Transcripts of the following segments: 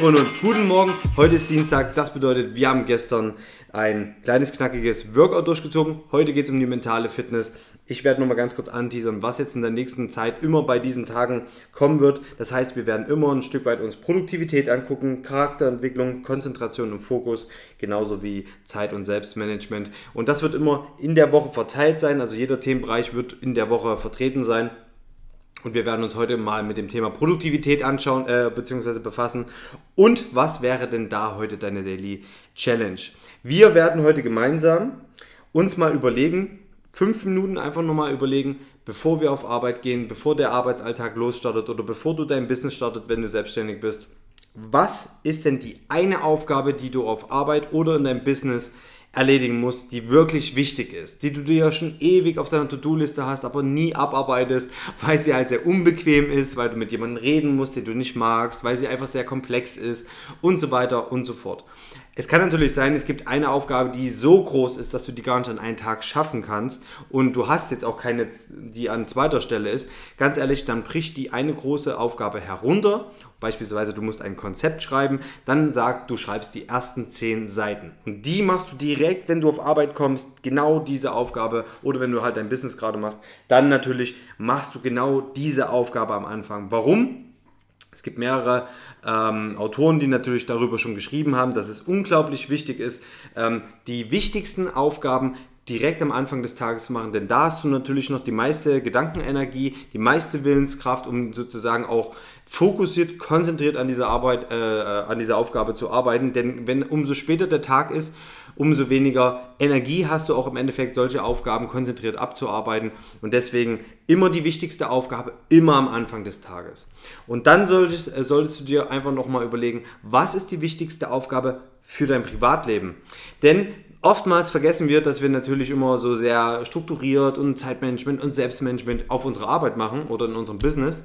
Moin und guten Morgen. Heute ist Dienstag. Das bedeutet, wir haben gestern ein kleines, knackiges Workout durchgezogen. Heute geht es um die mentale Fitness. Ich werde nochmal ganz kurz anteasern, was jetzt in der nächsten Zeit immer bei diesen Tagen kommen wird. Das heißt, wir werden immer ein Stück weit uns Produktivität angucken, Charakterentwicklung, Konzentration und Fokus, genauso wie Zeit- und Selbstmanagement. Und das wird immer in der Woche verteilt sein. Also jeder Themenbereich wird in der Woche vertreten sein. Und wir werden uns heute mal mit dem Thema Produktivität anschauen äh, bzw. befassen. Und was wäre denn da heute deine Daily Challenge? Wir werden heute gemeinsam uns mal überlegen, fünf Minuten einfach nochmal überlegen, bevor wir auf Arbeit gehen, bevor der Arbeitsalltag losstartet oder bevor du dein Business startet, wenn du selbstständig bist. Was ist denn die eine Aufgabe, die du auf Arbeit oder in deinem Business erledigen musst, die wirklich wichtig ist, die du dir ja schon ewig auf deiner To-Do-Liste hast, aber nie abarbeitest, weil sie halt sehr unbequem ist, weil du mit jemandem reden musst, den du nicht magst, weil sie einfach sehr komplex ist und so weiter und so fort. Es kann natürlich sein, es gibt eine Aufgabe, die so groß ist, dass du die gar nicht an einen Tag schaffen kannst und du hast jetzt auch keine, die an zweiter Stelle ist. Ganz ehrlich, dann bricht die eine große Aufgabe herunter. Beispielsweise, du musst ein Konzept schreiben, dann sag, du schreibst die ersten zehn Seiten. Und die machst du direkt, wenn du auf Arbeit kommst, genau diese Aufgabe. Oder wenn du halt dein Business gerade machst, dann natürlich machst du genau diese Aufgabe am Anfang. Warum? Es gibt mehrere ähm, Autoren, die natürlich darüber schon geschrieben haben, dass es unglaublich wichtig ist, ähm, die wichtigsten Aufgaben direkt am Anfang des Tages zu machen, denn da hast du natürlich noch die meiste Gedankenenergie, die meiste Willenskraft, um sozusagen auch fokussiert, konzentriert an dieser Arbeit, äh, äh, an dieser Aufgabe zu arbeiten. Denn wenn umso später der Tag ist, umso weniger Energie hast du auch im Endeffekt, solche Aufgaben konzentriert abzuarbeiten. Und deswegen immer die wichtigste Aufgabe, immer am Anfang des Tages. Und dann solltest, äh, solltest du dir einfach nochmal überlegen, was ist die wichtigste Aufgabe für dein Privatleben? Denn oftmals vergessen wir, dass wir natürlich immer so sehr strukturiert und Zeitmanagement und Selbstmanagement auf unsere Arbeit machen oder in unserem Business,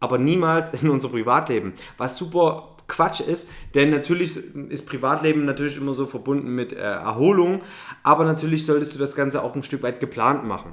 aber niemals in unser Privatleben. Was super Quatsch ist, denn natürlich ist Privatleben natürlich immer so verbunden mit äh, Erholung, aber natürlich solltest du das Ganze auch ein Stück weit geplant machen.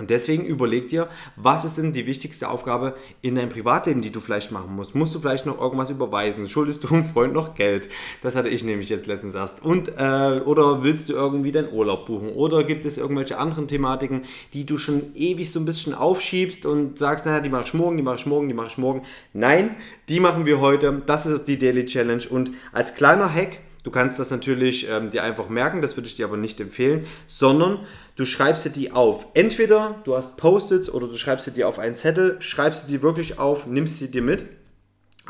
Und deswegen überleg dir, was ist denn die wichtigste Aufgabe in deinem Privatleben, die du vielleicht machen musst? Musst du vielleicht noch irgendwas überweisen? Schuldest du einem Freund noch Geld? Das hatte ich nämlich jetzt letztens erst. Und, äh, oder willst du irgendwie deinen Urlaub buchen? Oder gibt es irgendwelche anderen Thematiken, die du schon ewig so ein bisschen aufschiebst und sagst, naja, die mache ich morgen, die mache ich morgen, die mache ich morgen? Nein, die machen wir heute. Das ist die Daily Challenge. Und als kleiner Hack, Du kannst das natürlich ähm, dir einfach merken, das würde ich dir aber nicht empfehlen, sondern du schreibst dir die auf. Entweder du hast Post-its oder du schreibst dir auf einen Zettel, schreibst dir wirklich auf, nimmst sie dir mit.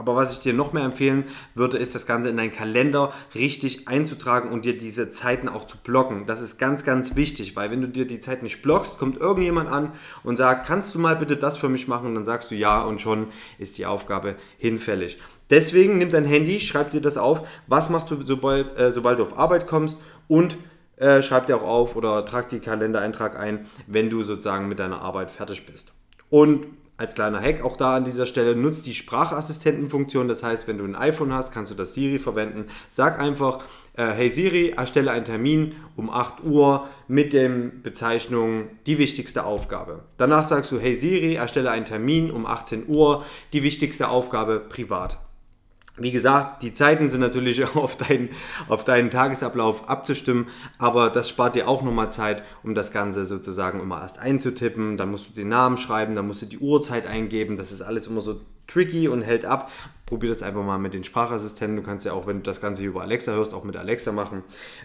Aber was ich dir noch mehr empfehlen würde, ist das Ganze in deinen Kalender richtig einzutragen und dir diese Zeiten auch zu blocken. Das ist ganz, ganz wichtig, weil wenn du dir die Zeit nicht blockst, kommt irgendjemand an und sagt, kannst du mal bitte das für mich machen? Und dann sagst du ja und schon ist die Aufgabe hinfällig. Deswegen nimm dein Handy, schreib dir das auf, was machst du, sobald, äh, sobald du auf Arbeit kommst und äh, schreib dir auch auf oder trag die Kalendereintrag ein, wenn du sozusagen mit deiner Arbeit fertig bist. Und als kleiner Hack auch da an dieser Stelle, nutzt die Sprachassistentenfunktion. Das heißt, wenn du ein iPhone hast, kannst du das Siri verwenden. Sag einfach, äh, hey Siri, erstelle einen Termin um 8 Uhr mit der Bezeichnung die wichtigste Aufgabe. Danach sagst du, hey Siri, erstelle einen Termin um 18 Uhr, die wichtigste Aufgabe privat. Wie gesagt, die Zeiten sind natürlich auf deinen, auf deinen Tagesablauf abzustimmen, aber das spart dir auch nochmal Zeit, um das Ganze sozusagen immer erst einzutippen. Dann musst du den Namen schreiben, dann musst du die Uhrzeit eingeben. Das ist alles immer so tricky und hält ab. Probier das einfach mal mit den Sprachassistenten. Du kannst ja auch, wenn du das Ganze über Alexa hörst, auch mit Alexa machen.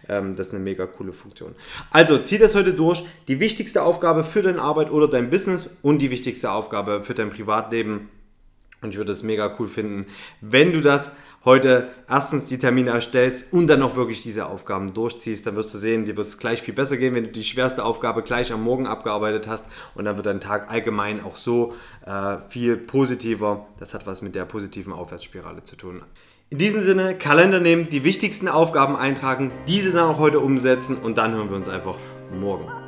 Ähm, das ist eine mega coole Funktion. Also zieh das heute durch. Die wichtigste Aufgabe für deine Arbeit oder dein Business und die wichtigste Aufgabe für dein Privatleben und ich würde es mega cool finden, wenn du das heute erstens die Termine erstellst und dann auch wirklich diese Aufgaben durchziehst. Dann wirst du sehen, dir wird es gleich viel besser gehen, wenn du die schwerste Aufgabe gleich am Morgen abgearbeitet hast. Und dann wird dein Tag allgemein auch so äh, viel positiver. Das hat was mit der positiven Aufwärtsspirale zu tun. In diesem Sinne, Kalender nehmen, die wichtigsten Aufgaben eintragen, diese dann auch heute umsetzen und dann hören wir uns einfach morgen.